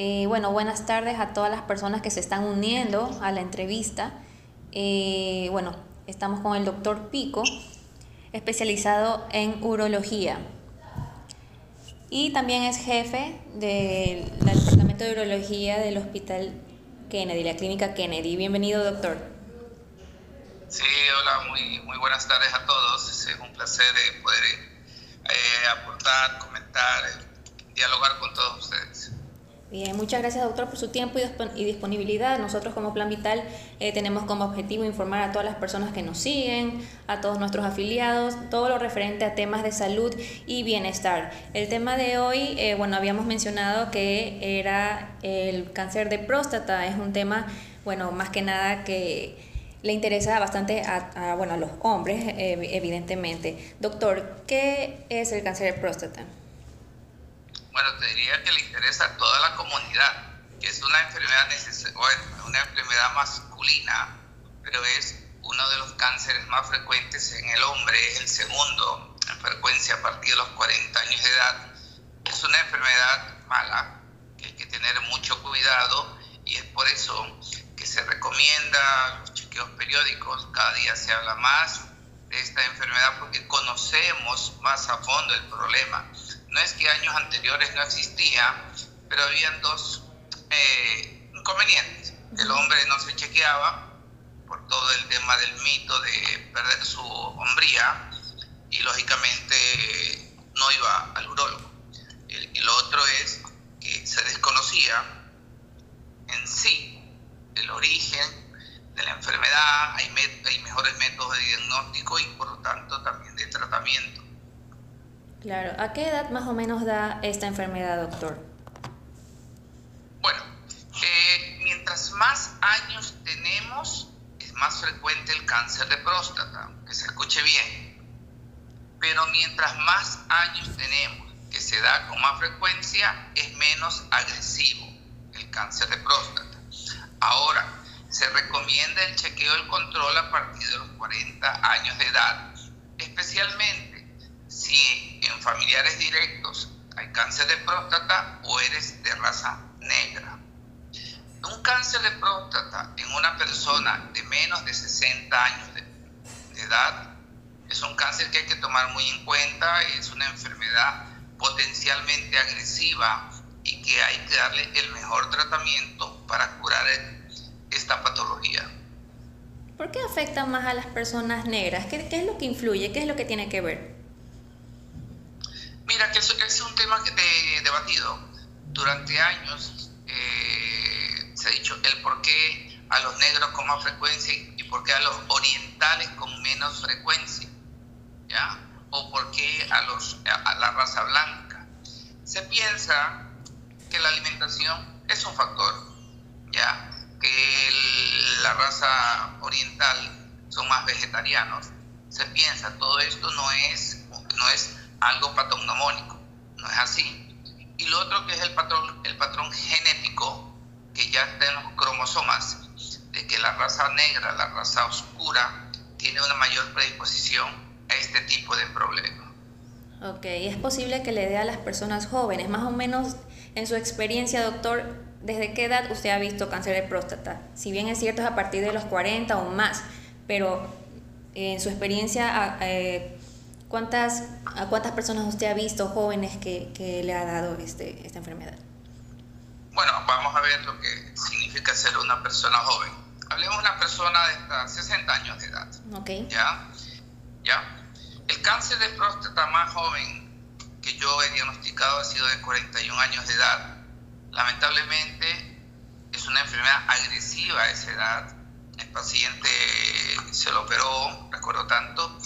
Eh, bueno, buenas tardes a todas las personas que se están uniendo a la entrevista. Eh, bueno, estamos con el doctor Pico, especializado en urología. Y también es jefe del Departamento de Urología del Hospital Kennedy, la Clínica Kennedy. Bienvenido, doctor. Sí, hola, muy, muy buenas tardes a todos. Es un placer eh, poder aportar, comentar, dialogar con todos ustedes. Bien, muchas gracias doctor por su tiempo y disponibilidad. Nosotros como Plan Vital eh, tenemos como objetivo informar a todas las personas que nos siguen, a todos nuestros afiliados, todo lo referente a temas de salud y bienestar. El tema de hoy, eh, bueno, habíamos mencionado que era el cáncer de próstata. Es un tema, bueno, más que nada que le interesa bastante a, bueno, a los hombres, eh, evidentemente. Doctor, ¿qué es el cáncer de próstata? Bueno, te diría que le interesa a toda la comunidad, que es una enfermedad, bueno, una enfermedad masculina, pero es uno de los cánceres más frecuentes en el hombre, es el segundo en frecuencia a partir de los 40 años de edad. Es una enfermedad mala, que hay que tener mucho cuidado y es por eso que se recomienda los chequeos periódicos, cada día se habla más de esta enfermedad porque conocemos más a fondo el problema no es que años anteriores no existía, pero habían dos eh, inconvenientes. El hombre no se chequeaba por todo el tema del mito de perder su hombría y lógicamente no iba al urólogo. y lo otro es que se desconocía en sí el origen de la enfermedad, hay, hay mejores métodos de diagnóstico y por lo tanto también de tratamiento. Claro, ¿a qué edad más o menos da esta enfermedad, doctor? Bueno, eh, mientras más años tenemos, es más frecuente el cáncer de próstata, que se escuche bien. Pero mientras más años tenemos, que se da con más frecuencia, es menos agresivo el cáncer de próstata. Ahora, se recomienda el chequeo del control a partir de los 40 años de edad, especialmente si en familiares directos hay cáncer de próstata o eres de raza negra. Un cáncer de próstata en una persona de menos de 60 años de, edad es un cáncer que hay que tomar muy en cuenta, es una enfermedad potencialmente agresiva y que hay que darle el mejor tratamiento para curar esta patología. ¿Por qué afecta más a las personas negras? ¿Qué, ¿Qué, es lo que influye? ¿Qué es lo que tiene que ver? Mira, que es un tema debatido. Durante años eh, se ha dicho el por qué a los negros con más frecuencia y por qué a los orientales con menos frecuencia, ¿ya? O por qué a, los, a la raza blanca. Se piensa que la alimentación es un factor, ¿ya? Que la raza oriental son más vegetarianos. Se piensa, todo esto no es, no es algo patognomónico, no es así. Y lo otro que es el patrón, el patrón genético que ya está en los cromosomas, de que la raza negra, la raza oscura, tiene una mayor predisposición a este tipo de problemas. Ok, es posible que le dé a las personas jóvenes, más o menos en su experiencia, doctor, ¿desde qué edad usted ha visto cáncer de próstata? Si bien es cierto es a partir de los 40 o más, pero en su experiencia, eh, ¿Cuántas, ¿A cuántas personas usted ha visto jóvenes que, que le ha dado este, esta enfermedad? Bueno, vamos a ver lo que significa ser una persona joven. Hablemos de una persona de hasta 60 años de edad. Ok. ¿Ya? ¿Ya? El cáncer de próstata más joven que yo he diagnosticado ha sido de 41 años de edad. Lamentablemente es una enfermedad agresiva a esa edad. El paciente se lo operó, recuerdo tanto,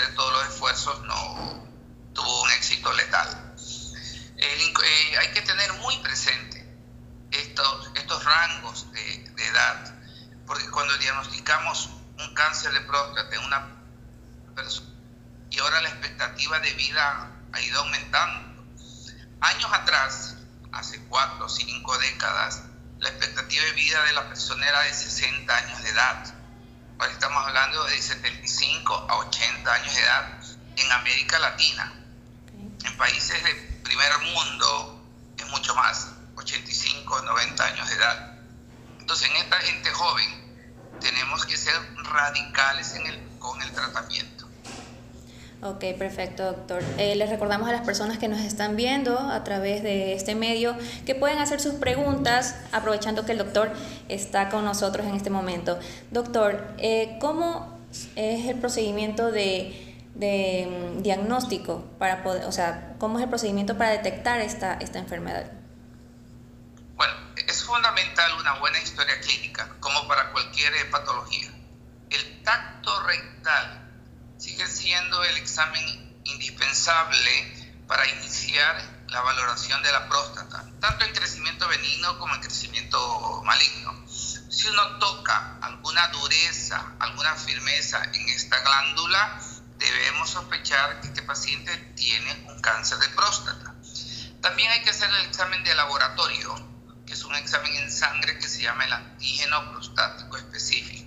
de todos los esfuerzos no tuvo un éxito letal. Eh, hay que tener muy presente estos, estos rangos de, de, edad, porque cuando diagnosticamos un cáncer de próstata en una persona y ahora la expectativa de vida ha ido aumentando. Años atrás, hace cuatro o cinco décadas, la expectativa de vida de la persona era de 60 años de edad Estamos hablando de 75 a 80 años de edad en América Latina. En países de primer mundo es mucho más, 85 85 o 90 años de edad. Entonces, en esta gente joven tenemos que ser radicales en el, con el tratamiento. Ok, perfecto, doctor. Eh, les recordamos a las personas que nos están viendo a través de este medio que pueden hacer sus preguntas aprovechando que el doctor está con nosotros en este momento. Doctor, eh, ¿cómo es el procedimiento de, de mm, diagnóstico para poder, o sea, cómo es el procedimiento para detectar esta, esta enfermedad? Bueno, es fundamental una buena historia clínica, como para cualquier patología. El tacto rectal sigue siendo el examen indispensable para iniciar la valoración de la próstata, tanto en crecimiento benigno como en crecimiento maligno. Si uno toca alguna dureza, alguna firmeza en esta glándula, debemos sospechar que este paciente tiene un cáncer de próstata. También hay que hacer el examen de laboratorio, que es un examen en sangre que se llama el antígeno prostático específico.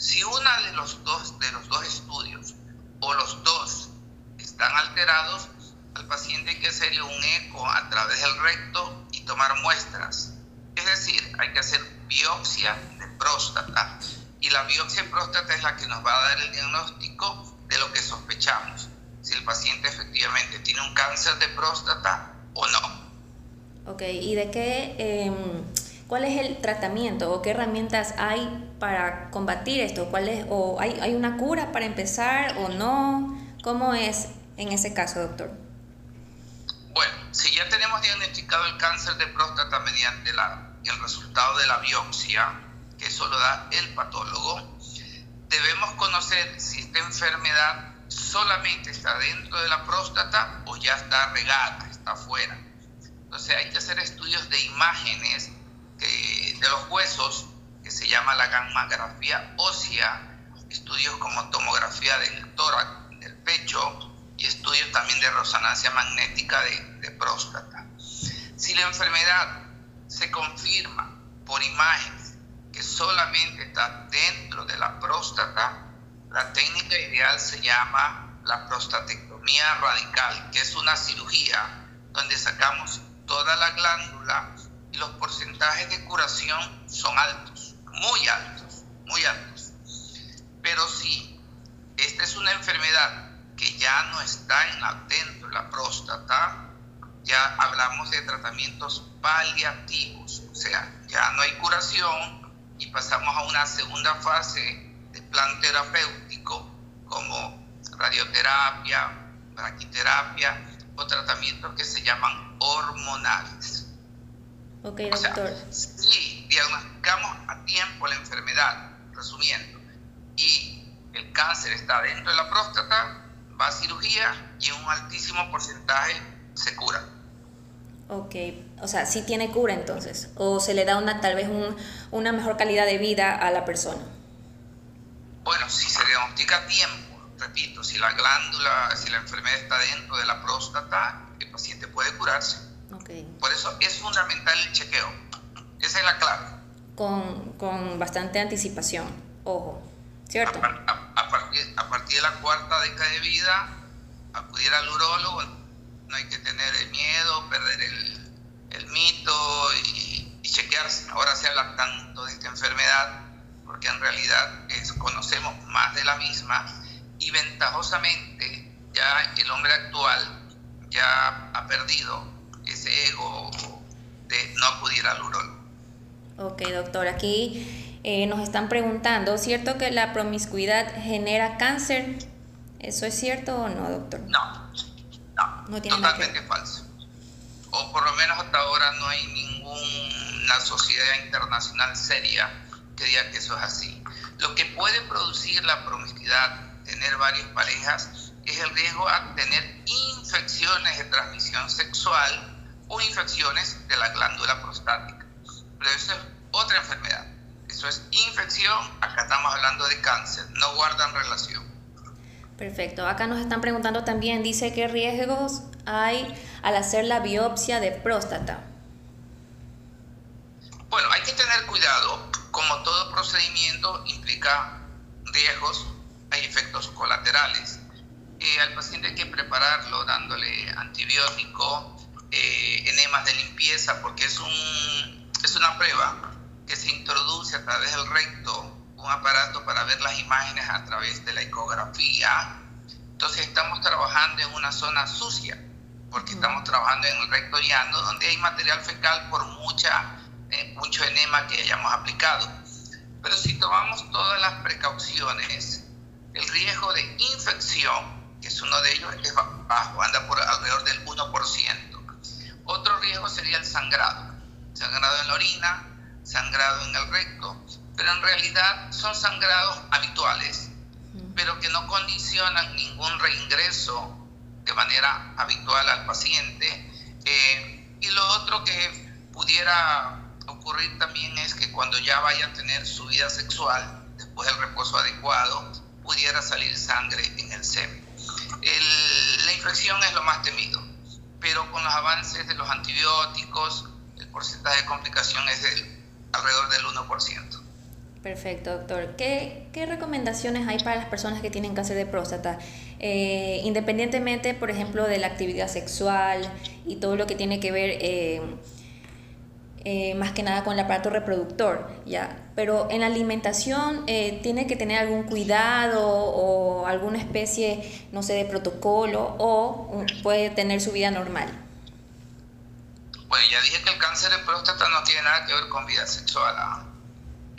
Si uno de los dos, de los dos estudios o los dos están alterados, al paciente hay que hacerle un eco a través del recto y tomar muestras. Es decir, hay que hacer biopsia de próstata y la biopsia de próstata es la que nos va a dar el diagnóstico de lo que sospechamos, si el paciente efectivamente tiene un cáncer de próstata o no. Ok, ¿y de qué, em, cuál es el tratamiento o qué herramientas hay para combatir esto? ¿Cuál es, ¿O hay, hay una cura para empezar o no? ¿Cómo es en ese caso, doctor? Bueno, si ya tenemos diagnosticado el cáncer de próstata mediante la, el resultado de la biopsia, que eso lo da el patólogo, debemos conocer si esta enfermedad solamente está dentro de la próstata o ya está regada, está afuera. Entonces hay que hacer estudios de imágenes de los huesos se llama la gammagrafía ósea, estudios como tomografía del tórax, del pecho y estudios también de resonancia magnética de, de próstata. Si la enfermedad se confirma por imágenes que solamente está dentro de la próstata, la técnica ideal se llama la prostatectomía radical, que es una cirugía donde sacamos toda la glándula y los porcentajes de curación son altos muy altos, muy altos. Pero si esta es una enfermedad que ya no está en la, dentro de la próstata, ya hablamos de tratamientos paliativos, o sea, ya no hay curación y pasamos a una segunda fase de plan terapéutico como radioterapia, braquiterapia o tratamientos que se llaman hormonales. Ok, doctor. si diagnosticamos a tiempo la enfermedad, resumiendo, y el cáncer está dentro de la próstata, va a cirugía y en un altísimo porcentaje se cura. Ok, o sea, sí tiene cura entonces, o se le da una tal vez un, una mejor calidad de vida a la persona. Bueno, si se diagnostica a tiempo, repito, si la glándula, si la enfermedad está dentro de la próstata, el paciente puede curarse. Por eso es fundamental el chequeo. Esa es la clave. Con, con bastante anticipación, ojo, ¿cierto? A, partir, a, partir, de la cuarta década de vida, acudir al urólogo, no hay que tener miedo, perder el, el mito y, y, chequearse. Ahora se habla tanto de esta enfermedad porque en realidad es, conocemos más de la misma y ventajosamente ya el hombre actual ya ha perdido ese ego de no acudir al urólogo. Ok, doctor, aquí eh, nos están preguntando, ¿cierto que la promiscuidad genera cáncer? ¿Eso es cierto o no, doctor? No, no, totalmente falso. O por lo menos hasta ahora no hay ninguna sociedad internacional seria que diga que eso es así. Lo que puede producir la promiscuidad, tener varias parejas, es el riesgo a tener infecciones de transmisión sexual o infecciones de la glándula prostática. Pero eso es otra enfermedad. Eso es infección, acá estamos hablando de cáncer, no guardan relación. Perfecto. Acá nos están preguntando también, dice qué riesgos hay al hacer la biopsia de próstata. Bueno, hay que tener cuidado. Como todo procedimiento implica riesgos, hay efectos colaterales. Eh, al paciente hay que prepararlo dándole antibiótico, eh, enemas de limpieza, porque es un, prueba que se introduce a través del recto un aparato para ver las imágenes a través de la ecografía. Entonces estamos trabajando en una zona sucia, porque estamos trabajando en el recto llano, donde hay material fecal por mucha, eh, mucho enema que hayamos aplicado. Pero si tomamos todas las precauciones, el riesgo de infección, que es uno de ellos, es bajo, anda por alrededor del 1%. Otro riesgo sería el sangrado, sangrado en la orina, sangrado en el recto, pero en realidad son sangrados habituales, pero que no condicionan ningún reingreso de manera habitual al paciente. Eh, y lo otro que pudiera ocurrir también es que cuando ya vaya a tener su vida sexual, después del reposo adecuado, pudiera salir sangre en el semen. la infección es lo más temido, pero con los avances de los antibióticos, el porcentaje de complicación es del, alrededor del 1%. Perfecto, doctor. ¿Qué, ¿Qué, recomendaciones hay para las personas que tienen cáncer de próstata? Eh, independientemente, por ejemplo, de la actividad sexual y todo lo que tiene que ver eh, eh, más que nada con el aparato reproductor, ¿ya? Pero en la alimentación, ¿tiene que tener algún cuidado o alguna especie, no sé, de protocolo o puede tener su vida normal? Bueno, ya dije que el cáncer de próstata no tiene nada que ver con vida sexual. ¿ah?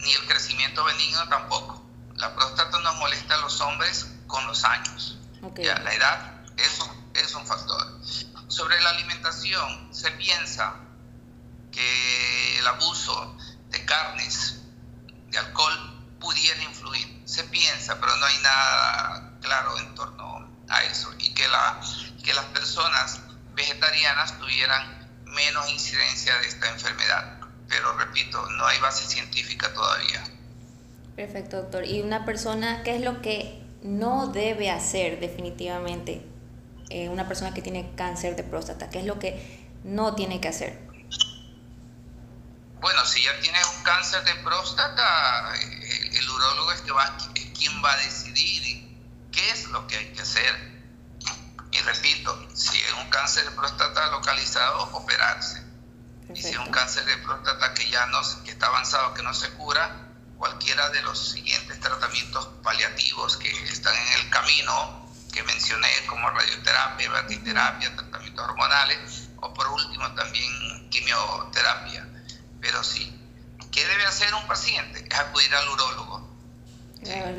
ni el crecimiento benigno tampoco. La próstata nos molesta a los hombres con los años. Ya, la edad eso es un factor. Sobre la alimentación, se piensa que el abuso de carnes, de alcohol, pudiera influir. Se piensa, pero no hay nada claro en torno a eso. Y que, la, que las personas vegetarianas tuvieran menos incidencia de esta enfermedad pero repito, no hay base científica todavía. Perfecto, doctor. ¿Y una persona, qué es lo que no debe hacer definitivamente eh, una persona que tiene cáncer de próstata? ¿Qué es lo que no tiene que hacer? Bueno, si ya tiene un cáncer de próstata, el, el urólogo es, que va, es quien va a decidir qué es lo que hay que hacer. Y repito, si es un cáncer de próstata localizado, operarse y si es un cáncer de próstata que ya no, que está avanzado, que no se cura, cualquiera de los siguientes tratamientos paliativos que están en el camino, que mencioné como radioterapia, vertiterapia, tratamientos hormonales, o por último también quimioterapia. Pero sí, ¿qué debe hacer un paciente? Es acudir al urólogo.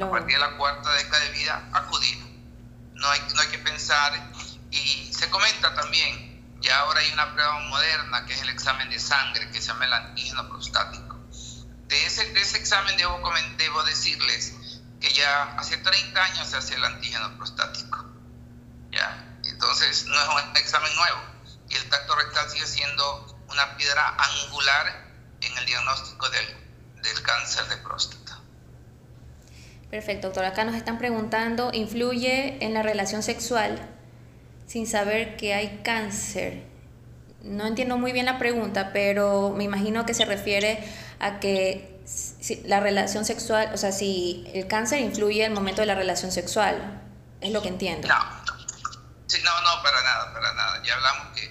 A partir de la cuarta década de vida, acudir. No hay, no hay que pensar, y se comenta también, ya ahora hay una prueba moderna que es el examen de sangre que se llama el antígeno prostático. De ese, de ese examen debo, debo decirles que ya hace 30 años se hace el antígeno prostático. ¿ya? Entonces no es un examen nuevo y el tacto rectal sigue siendo una piedra angular en el diagnóstico del, del cáncer de próstata. Perfecto, doctor. Acá nos están preguntando, ¿influye en la relación sexual sin saber que hay cáncer? No entiendo muy bien la pregunta, pero me imagino que se refiere a que la relación sexual, o sea, si el cáncer influye en el momento de la relación sexual, es lo que entiendo. No, sí, no, no, para nada, para nada. Ya hablamos que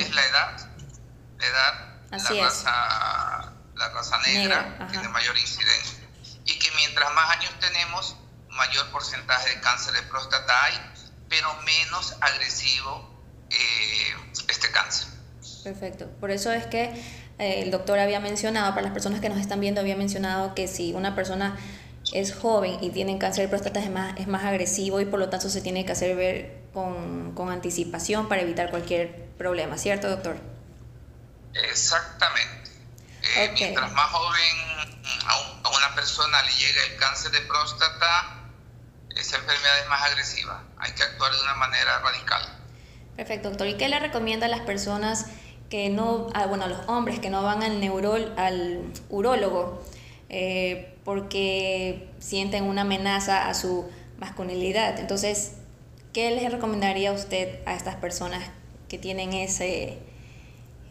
es la edad, la edad, la, raza, la raza negra, tiene mayor incidencia. Y que mientras más años tenemos, mayor porcentaje de cáncer de próstata hay pero menos agresivo eh, este cáncer. Perfecto. Por eso es que eh, el doctor había mencionado, para las personas que nos están viendo, había mencionado que si una persona es joven y tiene cáncer de próstata es más, es más agresivo y por lo tanto se tiene que hacer ver con, con anticipación para evitar cualquier problema, ¿cierto, doctor? Exactamente. Eh, mientras más joven a, a, una persona le llega el cáncer de próstata, esa enfermedad es más agresiva. Hay que actuar de una manera radical. Perfecto, doctor. ¿Y qué le recomienda a las personas que no, ah, bueno, a los hombres que no van al, neurol, al urólogo eh, porque sienten una amenaza a su masculinidad? Entonces, ¿qué les recomendaría a usted a estas personas que tienen ese,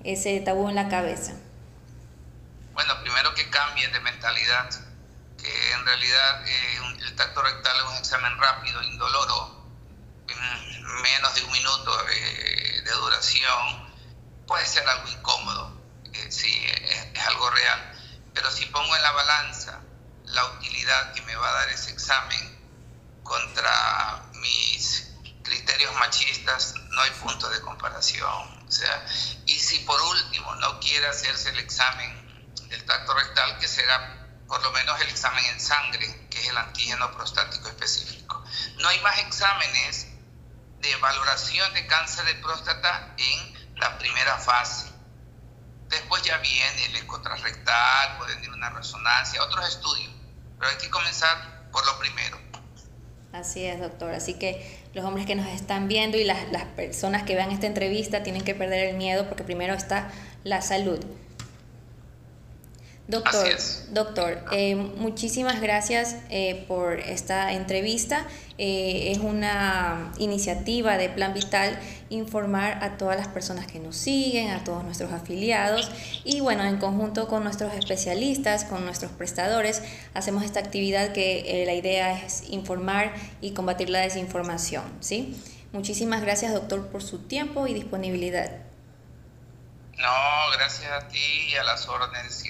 ese tabú en la cabeza? primero que cambien de mentalidad, que en realidad eh, un, el tacto rectal es un examen rápido, indoloro, en menos de un minuto eh, de duración, puede ser algo incómodo, eh, es, es algo real, pero si pongo en la balanza la utilidad que me va a dar ese examen contra mis criterios machistas, no hay punto de comparación. O sea, y si por último no quiere hacerse el examen del tracto rectal, que será por lo menos el examen en sangre, que es el antígeno prostático específico. No hay más exámenes de valoración de cáncer de próstata en la primera fase. Después ya viene el eco transrectal, puede venir una resonancia, otros estudios, pero hay que comenzar por lo primero. Así es, doctor. Así que los hombres que nos están viendo y las, personas que vean esta entrevista tienen que perder el miedo porque primero está la salud. Doctor, doctor eh, muchísimas gracias eh, por esta entrevista. Eh, es una iniciativa de Plan Vital informar a todas las personas que nos siguen, a todos nuestros afiliados y bueno, en conjunto con nuestros especialistas, con nuestros prestadores, hacemos esta actividad que la idea es informar y combatir la desinformación. ¿sí? Muchísimas gracias, doctor, por su tiempo y disponibilidad. No, gracias a ti y a las órdenes.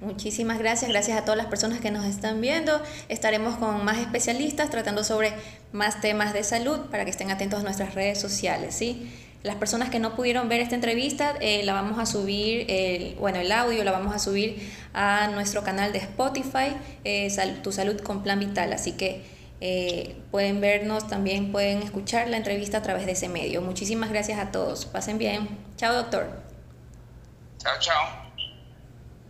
Muchísimas gracias, gracias a todas las personas que nos están viendo. Estaremos con más especialistas tratando sobre más temas de salud para que estén atentos a nuestras redes sociales, ¿sí? Las personas que no pudieron ver esta entrevista, eh, la vamos a subir, el, bueno, el audio la vamos a subir a nuestro canal de Spotify, eh, Tu Salud con Plan Vital. Así que eh, pueden vernos, también pueden escuchar la entrevista a través de ese medio. Muchísimas gracias a todos. Pasen bien. Chao, doctor. Chao, chao.